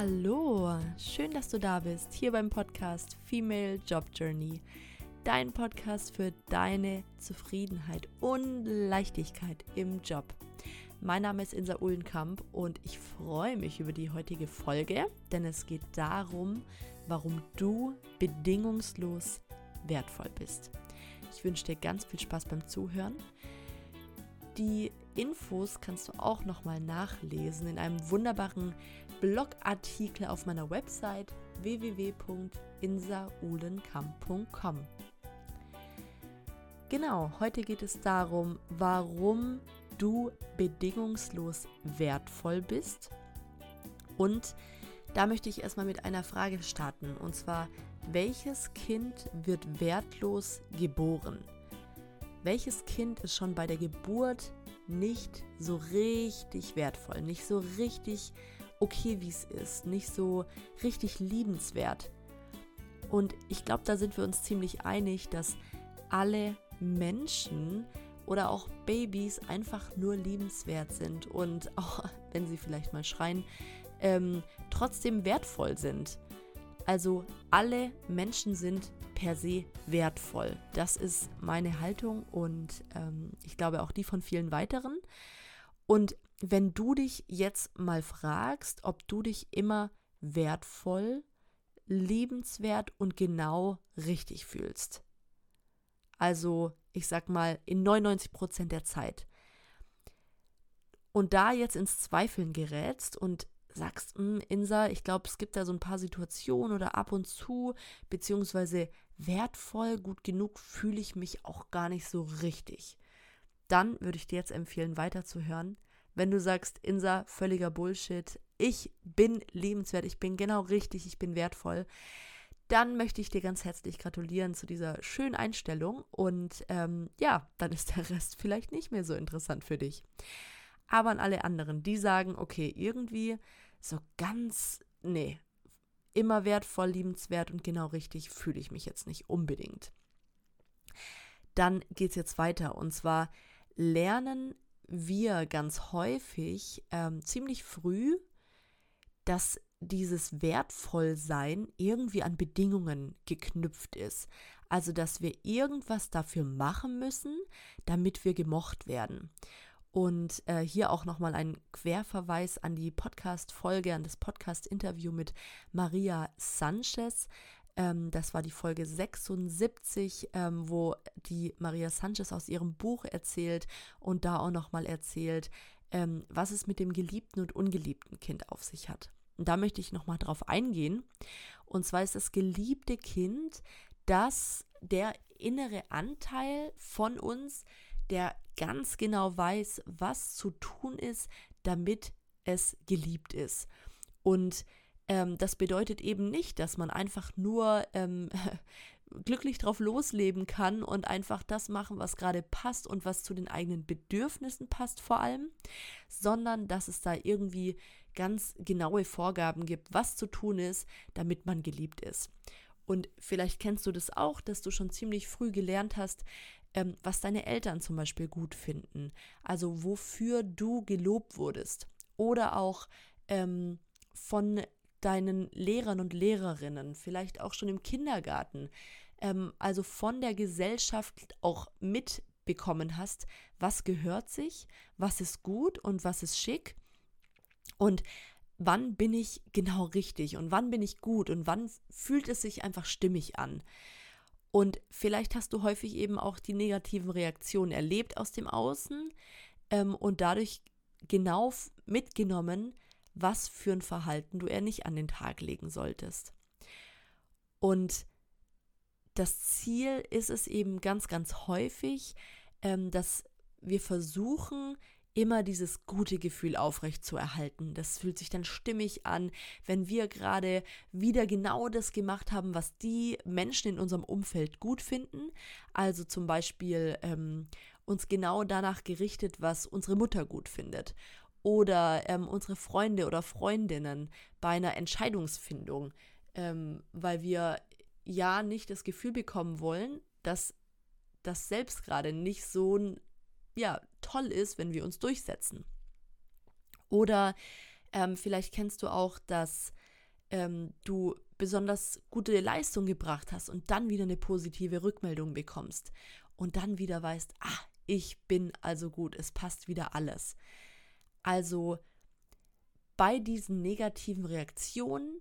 Hallo, schön, dass du da bist, hier beim Podcast Female Job Journey. Dein Podcast für deine Zufriedenheit und Leichtigkeit im Job. Mein Name ist Insa Uhlenkamp und ich freue mich über die heutige Folge, denn es geht darum, warum du bedingungslos wertvoll bist. Ich wünsche dir ganz viel Spaß beim Zuhören. Die Infos kannst du auch nochmal nachlesen in einem wunderbaren Blogartikel auf meiner Website www.insaulenkamp.com. Genau, heute geht es darum, warum du bedingungslos wertvoll bist. Und da möchte ich erstmal mit einer Frage starten. Und zwar, welches Kind wird wertlos geboren? Welches Kind ist schon bei der Geburt nicht so richtig wertvoll, nicht so richtig okay, wie es ist, nicht so richtig liebenswert. Und ich glaube, da sind wir uns ziemlich einig, dass alle Menschen oder auch Babys einfach nur liebenswert sind und auch wenn sie vielleicht mal schreien, ähm, trotzdem wertvoll sind. Also alle Menschen sind per se wertvoll. Das ist meine Haltung und ähm, ich glaube auch die von vielen weiteren. Und wenn du dich jetzt mal fragst, ob du dich immer wertvoll, liebenswert und genau richtig fühlst. Also, ich sag mal, in 99 Prozent der Zeit. Und da jetzt ins Zweifeln gerätst und sagst, hm, Insa, ich glaube, es gibt da so ein paar Situationen oder ab und zu, beziehungsweise wertvoll, gut genug fühle ich mich auch gar nicht so richtig. Dann würde ich dir jetzt empfehlen, weiterzuhören. Wenn du sagst, Insa, völliger Bullshit, ich bin lebenswert, ich bin genau richtig, ich bin wertvoll, dann möchte ich dir ganz herzlich gratulieren zu dieser schönen Einstellung und ähm, ja, dann ist der Rest vielleicht nicht mehr so interessant für dich. Aber an alle anderen, die sagen, okay, irgendwie so ganz, nee, immer wertvoll, liebenswert und genau richtig fühle ich mich jetzt nicht unbedingt. Dann geht es jetzt weiter und zwar lernen wir ganz häufig ähm, ziemlich früh, dass dieses Wertvollsein irgendwie an Bedingungen geknüpft ist. Also, dass wir irgendwas dafür machen müssen, damit wir gemocht werden. Und äh, hier auch nochmal ein Querverweis an die Podcast-Folge, an das Podcast-Interview mit Maria Sanchez. Ähm, das war die Folge 76, ähm, wo die Maria Sanchez aus ihrem Buch erzählt und da auch nochmal erzählt, ähm, was es mit dem geliebten und ungeliebten Kind auf sich hat. Und da möchte ich nochmal drauf eingehen. Und zwar ist das geliebte Kind das der innere Anteil von uns, der ganz genau weiß, was zu tun ist, damit es geliebt ist. Und ähm, das bedeutet eben nicht, dass man einfach nur ähm, glücklich drauf losleben kann und einfach das machen, was gerade passt und was zu den eigenen Bedürfnissen passt vor allem, sondern dass es da irgendwie ganz genaue Vorgaben gibt, was zu tun ist, damit man geliebt ist. Und vielleicht kennst du das auch, dass du schon ziemlich früh gelernt hast, ähm, was deine Eltern zum Beispiel gut finden. Also wofür du gelobt wurdest. Oder auch ähm, von deinen Lehrern und Lehrerinnen, vielleicht auch schon im Kindergarten. Ähm, also von der Gesellschaft auch mitbekommen hast, was gehört sich, was ist gut und was ist schick. Und wann bin ich genau richtig und wann bin ich gut und wann fühlt es sich einfach stimmig an. Und vielleicht hast du häufig eben auch die negativen Reaktionen erlebt aus dem Außen ähm, und dadurch genau mitgenommen, was für ein Verhalten du eher nicht an den Tag legen solltest. Und das Ziel ist es eben ganz, ganz häufig, ähm, dass wir versuchen, immer dieses gute Gefühl aufrecht zu erhalten. Das fühlt sich dann stimmig an, wenn wir gerade wieder genau das gemacht haben, was die Menschen in unserem Umfeld gut finden. Also zum Beispiel ähm, uns genau danach gerichtet, was unsere Mutter gut findet. Oder ähm, unsere Freunde oder Freundinnen bei einer Entscheidungsfindung, ähm, weil wir ja nicht das Gefühl bekommen wollen, dass das selbst gerade nicht so ein ja, toll ist, wenn wir uns durchsetzen. Oder ähm, vielleicht kennst du auch, dass ähm, du besonders gute Leistung gebracht hast und dann wieder eine positive Rückmeldung bekommst und dann wieder weißt, ah, ich bin also gut, es passt wieder alles. Also bei diesen negativen Reaktionen,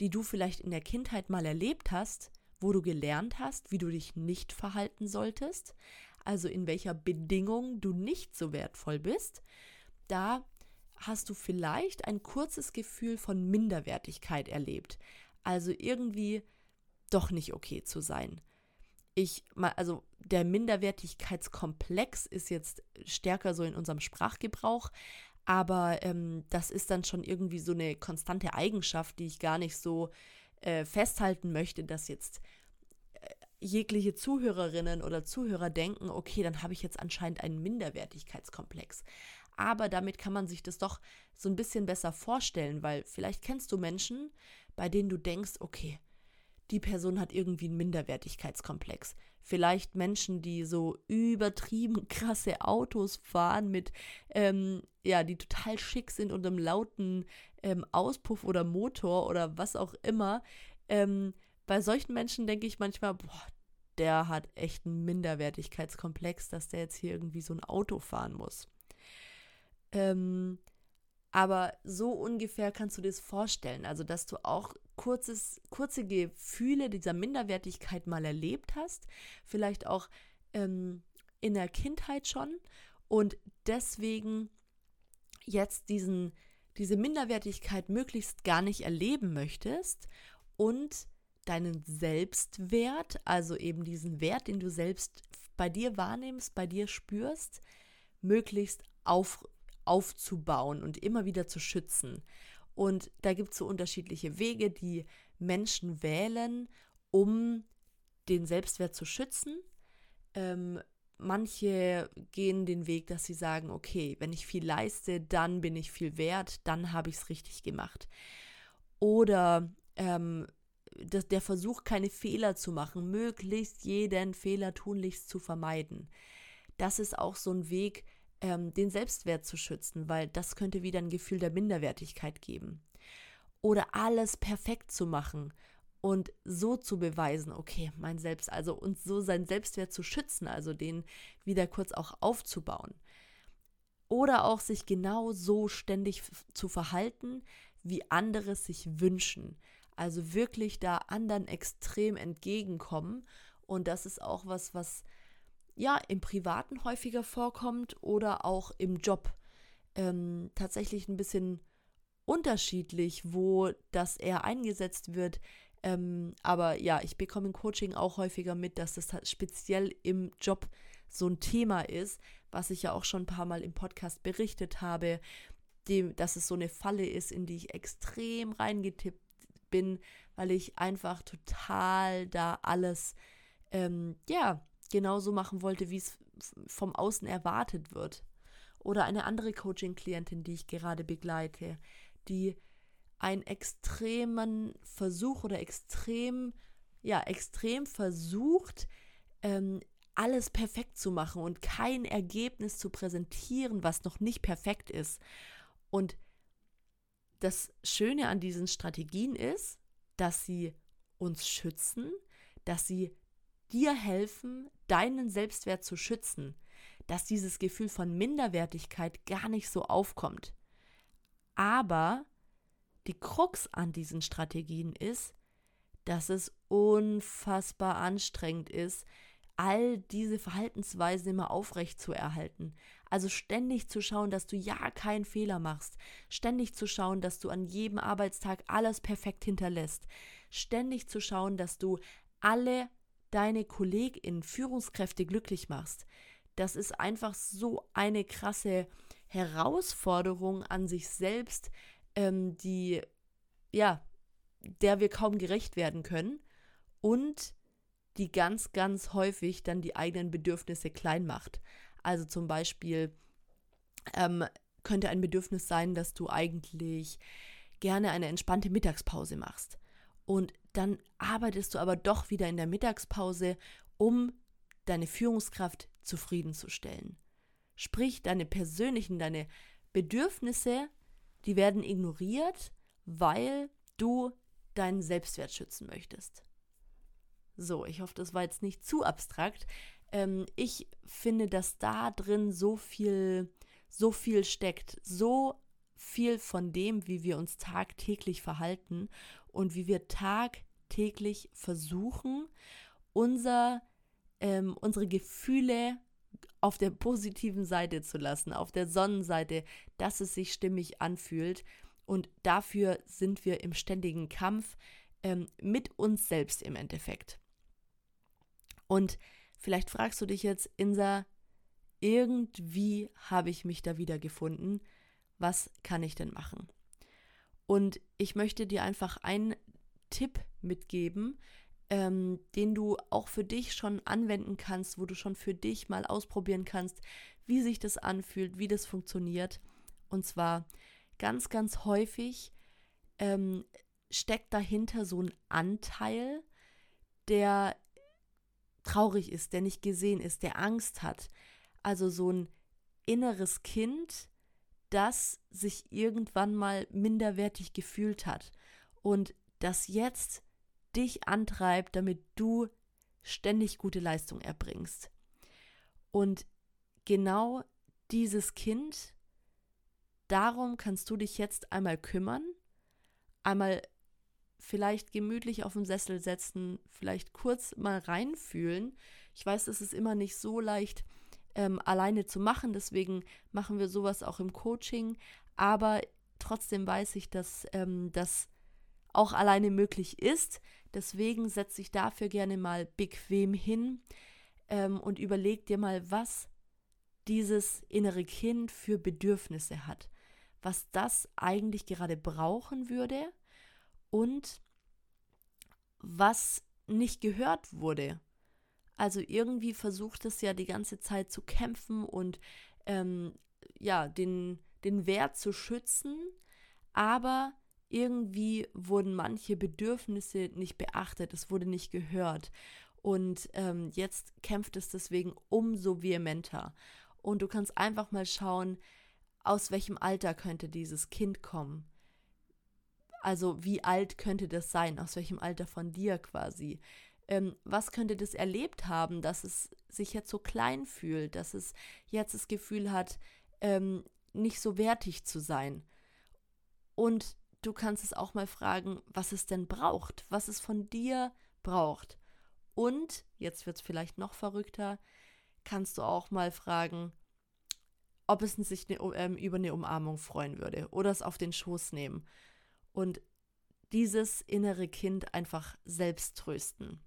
die du vielleicht in der Kindheit mal erlebt hast, wo du gelernt hast, wie du dich nicht verhalten solltest, also in welcher Bedingung du nicht so wertvoll bist, da hast du vielleicht ein kurzes Gefühl von Minderwertigkeit erlebt. Also irgendwie doch nicht okay zu sein. Ich, also der Minderwertigkeitskomplex ist jetzt stärker so in unserem Sprachgebrauch, aber ähm, das ist dann schon irgendwie so eine konstante Eigenschaft, die ich gar nicht so äh, festhalten möchte, dass jetzt jegliche Zuhörerinnen oder Zuhörer denken, okay, dann habe ich jetzt anscheinend einen Minderwertigkeitskomplex aber damit kann man sich das doch so ein bisschen besser vorstellen, weil vielleicht kennst du Menschen, bei denen du denkst, okay, die Person hat irgendwie einen Minderwertigkeitskomplex. Vielleicht Menschen, die so übertrieben krasse Autos fahren mit, ähm, ja, die total schick sind und einem lauten ähm, Auspuff oder Motor oder was auch immer. Ähm, bei solchen Menschen denke ich manchmal, boah, der hat echt einen Minderwertigkeitskomplex, dass der jetzt hier irgendwie so ein Auto fahren muss. Ähm, aber so ungefähr kannst du dir das vorstellen. Also, dass du auch kurzes, kurze Gefühle dieser Minderwertigkeit mal erlebt hast. Vielleicht auch ähm, in der Kindheit schon. Und deswegen jetzt diesen, diese Minderwertigkeit möglichst gar nicht erleben möchtest und deinen Selbstwert, also eben diesen Wert, den du selbst bei dir wahrnimmst, bei dir spürst, möglichst auf, aufzubauen und immer wieder zu schützen. Und da gibt es so unterschiedliche Wege, die Menschen wählen, um den Selbstwert zu schützen. Ähm, manche gehen den Weg, dass sie sagen, okay, wenn ich viel leiste, dann bin ich viel wert, dann habe ich es richtig gemacht. Oder ähm, das, der Versuch, keine Fehler zu machen, möglichst jeden Fehler tunlichst zu vermeiden. Das ist auch so ein Weg, ähm, den Selbstwert zu schützen, weil das könnte wieder ein Gefühl der Minderwertigkeit geben. Oder alles perfekt zu machen und so zu beweisen, okay, mein Selbst, also und so seinen Selbstwert zu schützen, also den wieder kurz auch aufzubauen. Oder auch sich genau so ständig zu verhalten, wie andere sich wünschen. Also wirklich da anderen extrem entgegenkommen. Und das ist auch was, was ja im Privaten häufiger vorkommt oder auch im Job. Ähm, tatsächlich ein bisschen unterschiedlich, wo das eher eingesetzt wird. Ähm, aber ja, ich bekomme im Coaching auch häufiger mit, dass das speziell im Job so ein Thema ist, was ich ja auch schon ein paar Mal im Podcast berichtet habe, dem, dass es so eine Falle ist, in die ich extrem reingetippt bin, weil ich einfach total da alles, ähm, ja, genauso machen wollte, wie es vom Außen erwartet wird. Oder eine andere Coaching-Klientin, die ich gerade begleite, die einen extremen Versuch oder extrem, ja, extrem versucht, ähm, alles perfekt zu machen und kein Ergebnis zu präsentieren, was noch nicht perfekt ist. Und das Schöne an diesen Strategien ist, dass sie uns schützen, dass sie dir helfen, deinen Selbstwert zu schützen, dass dieses Gefühl von Minderwertigkeit gar nicht so aufkommt. Aber die Krux an diesen Strategien ist, dass es unfassbar anstrengend ist, all diese Verhaltensweisen immer aufrecht zu erhalten. Also ständig zu schauen, dass du ja keinen Fehler machst. Ständig zu schauen, dass du an jedem Arbeitstag alles perfekt hinterlässt. Ständig zu schauen, dass du alle deine KollegInnen, Führungskräfte glücklich machst. Das ist einfach so eine krasse Herausforderung an sich selbst, ähm, die, ja, der wir kaum gerecht werden können und die ganz, ganz häufig dann die eigenen Bedürfnisse klein macht. Also zum Beispiel ähm, könnte ein Bedürfnis sein, dass du eigentlich gerne eine entspannte Mittagspause machst. Und dann arbeitest du aber doch wieder in der Mittagspause, um deine Führungskraft zufriedenzustellen. Sprich, deine persönlichen, deine Bedürfnisse, die werden ignoriert, weil du deinen Selbstwert schützen möchtest. So, ich hoffe, das war jetzt nicht zu abstrakt. Ähm, ich finde, dass da drin so viel, so viel steckt, so viel von dem, wie wir uns tagtäglich verhalten und wie wir tagtäglich versuchen, unser, ähm, unsere Gefühle auf der positiven Seite zu lassen, auf der Sonnenseite, dass es sich stimmig anfühlt. Und dafür sind wir im ständigen Kampf ähm, mit uns selbst im Endeffekt. Und vielleicht fragst du dich jetzt, Insa, irgendwie habe ich mich da wieder gefunden. Was kann ich denn machen? Und ich möchte dir einfach einen Tipp mitgeben, ähm, den du auch für dich schon anwenden kannst, wo du schon für dich mal ausprobieren kannst, wie sich das anfühlt, wie das funktioniert. Und zwar ganz, ganz häufig ähm, steckt dahinter so ein Anteil, der traurig ist, der nicht gesehen ist, der Angst hat. Also so ein inneres Kind, das sich irgendwann mal minderwertig gefühlt hat und das jetzt dich antreibt, damit du ständig gute Leistung erbringst. Und genau dieses Kind, darum kannst du dich jetzt einmal kümmern, einmal vielleicht gemütlich auf dem Sessel setzen, vielleicht kurz mal reinfühlen. Ich weiß, es ist immer nicht so leicht ähm, alleine zu machen, deswegen machen wir sowas auch im Coaching, aber trotzdem weiß ich, dass ähm, das auch alleine möglich ist. Deswegen setz dich dafür gerne mal bequem hin ähm, und überleg dir mal, was dieses innere Kind für Bedürfnisse hat, was das eigentlich gerade brauchen würde und was nicht gehört wurde. Also irgendwie versucht es ja die ganze Zeit zu kämpfen und ähm, ja, den, den Wert zu schützen, aber irgendwie wurden manche Bedürfnisse nicht beachtet, es wurde nicht gehört. Und ähm, jetzt kämpft es deswegen umso vehementer. Und du kannst einfach mal schauen, aus welchem Alter könnte dieses Kind kommen. Also wie alt könnte das sein? Aus welchem Alter von dir quasi? Ähm, was könnte das erlebt haben, dass es sich jetzt so klein fühlt, dass es jetzt das Gefühl hat, ähm, nicht so wertig zu sein? Und du kannst es auch mal fragen, was es denn braucht, was es von dir braucht. Und, jetzt wird es vielleicht noch verrückter, kannst du auch mal fragen, ob es sich ne, ähm, über eine Umarmung freuen würde oder es auf den Schoß nehmen. Und dieses innere Kind einfach selbst trösten.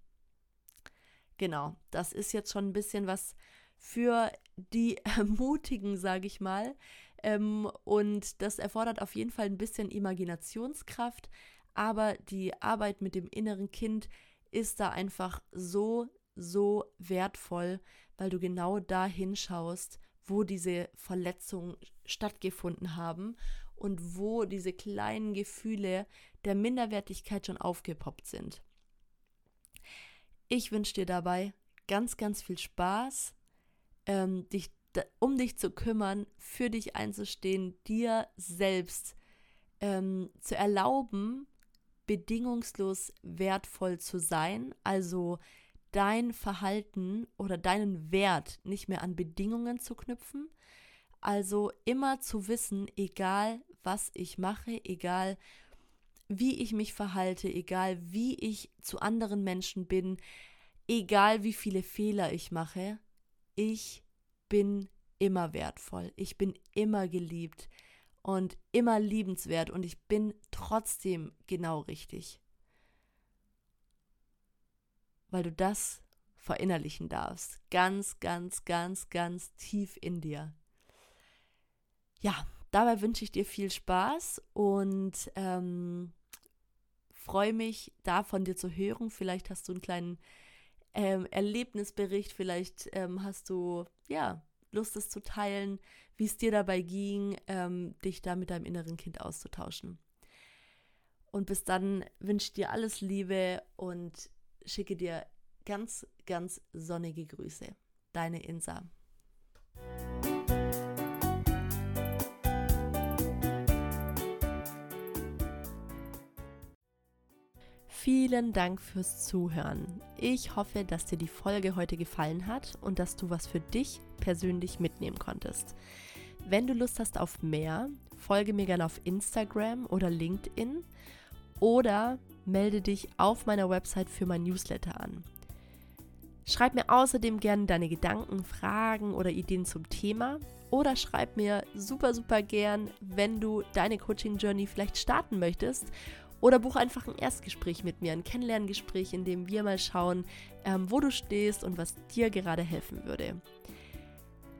Genau, das ist jetzt schon ein bisschen was für die Mutigen, sage ich mal, ähm, und das erfordert auf jeden Fall ein bisschen Imaginationskraft, aber die Arbeit mit dem inneren Kind ist da einfach so, so wertvoll, weil du genau da hinschaust, wo diese Verletzungen stattgefunden haben und wo diese kleinen Gefühle der Minderwertigkeit schon aufgepoppt sind. Ich wünsche dir dabei ganz, ganz viel Spaß, ähm, dich um dich zu kümmern, für dich einzustehen, dir selbst ähm, zu erlauben, bedingungslos wertvoll zu sein, also dein Verhalten oder deinen Wert nicht mehr an Bedingungen zu knüpfen, also immer zu wissen, egal was ich mache, egal wie ich mich verhalte, egal wie ich zu anderen Menschen bin, egal wie viele Fehler ich mache, ich bin immer wertvoll, ich bin immer geliebt und immer liebenswert und ich bin trotzdem genau richtig. Weil du das verinnerlichen darfst. Ganz, ganz, ganz, ganz tief in dir. Ja, dabei wünsche ich dir viel Spaß und ähm, freue mich, da von dir zu hören. Vielleicht hast du einen kleinen ähm, Erlebnisbericht. Vielleicht ähm, hast du ja Lust, es zu teilen, wie es dir dabei ging, ähm, dich da mit deinem inneren Kind auszutauschen. Und bis dann wünsche ich dir alles Liebe und schicke dir ganz, ganz sonnige Grüße. Deine Insa. Vielen Dank fürs Zuhören. Ich hoffe, dass dir die Folge heute gefallen hat und dass du was für dich persönlich mitnehmen konntest. Wenn du Lust hast auf mehr, folge mir gerne auf Instagram oder LinkedIn oder melde dich auf meiner Website für mein Newsletter an. Schreib mir außerdem gerne deine Gedanken, Fragen oder Ideen zum Thema oder schreib mir super, super gern, wenn du deine Coaching Journey vielleicht starten möchtest oder buch einfach ein Erstgespräch mit mir, ein Kennenlerngespräch, in dem wir mal schauen, ähm, wo du stehst und was dir gerade helfen würde.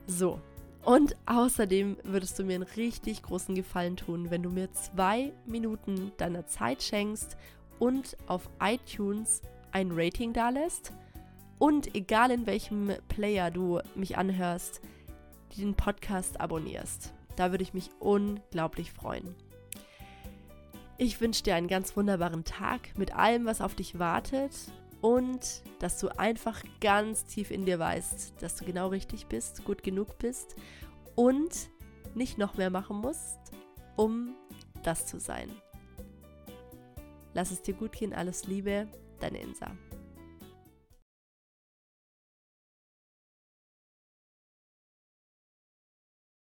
So, und außerdem würdest du mir einen richtig großen Gefallen tun, wenn du mir zwei Minuten deiner Zeit schenkst und auf iTunes ein Rating dalässt und egal in welchem Player du mich anhörst, den Podcast abonnierst. Da würde ich mich unglaublich freuen. Ich wünsche dir einen ganz wunderbaren Tag mit allem, was auf dich wartet und dass du einfach ganz tief in dir weißt, dass du genau richtig bist, gut genug bist und nicht noch mehr machen musst, um das zu sein. Lass es dir gut gehen, alles Liebe, deine Insa.